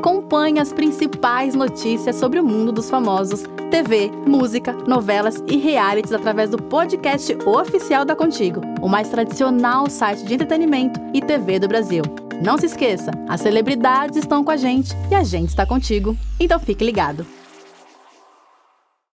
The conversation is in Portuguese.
Acompanhe as principais notícias sobre o mundo dos famosos, TV, música, novelas e realities através do podcast oficial da Contigo, o mais tradicional site de entretenimento e TV do Brasil. Não se esqueça, as celebridades estão com a gente e a gente está contigo. Então fique ligado.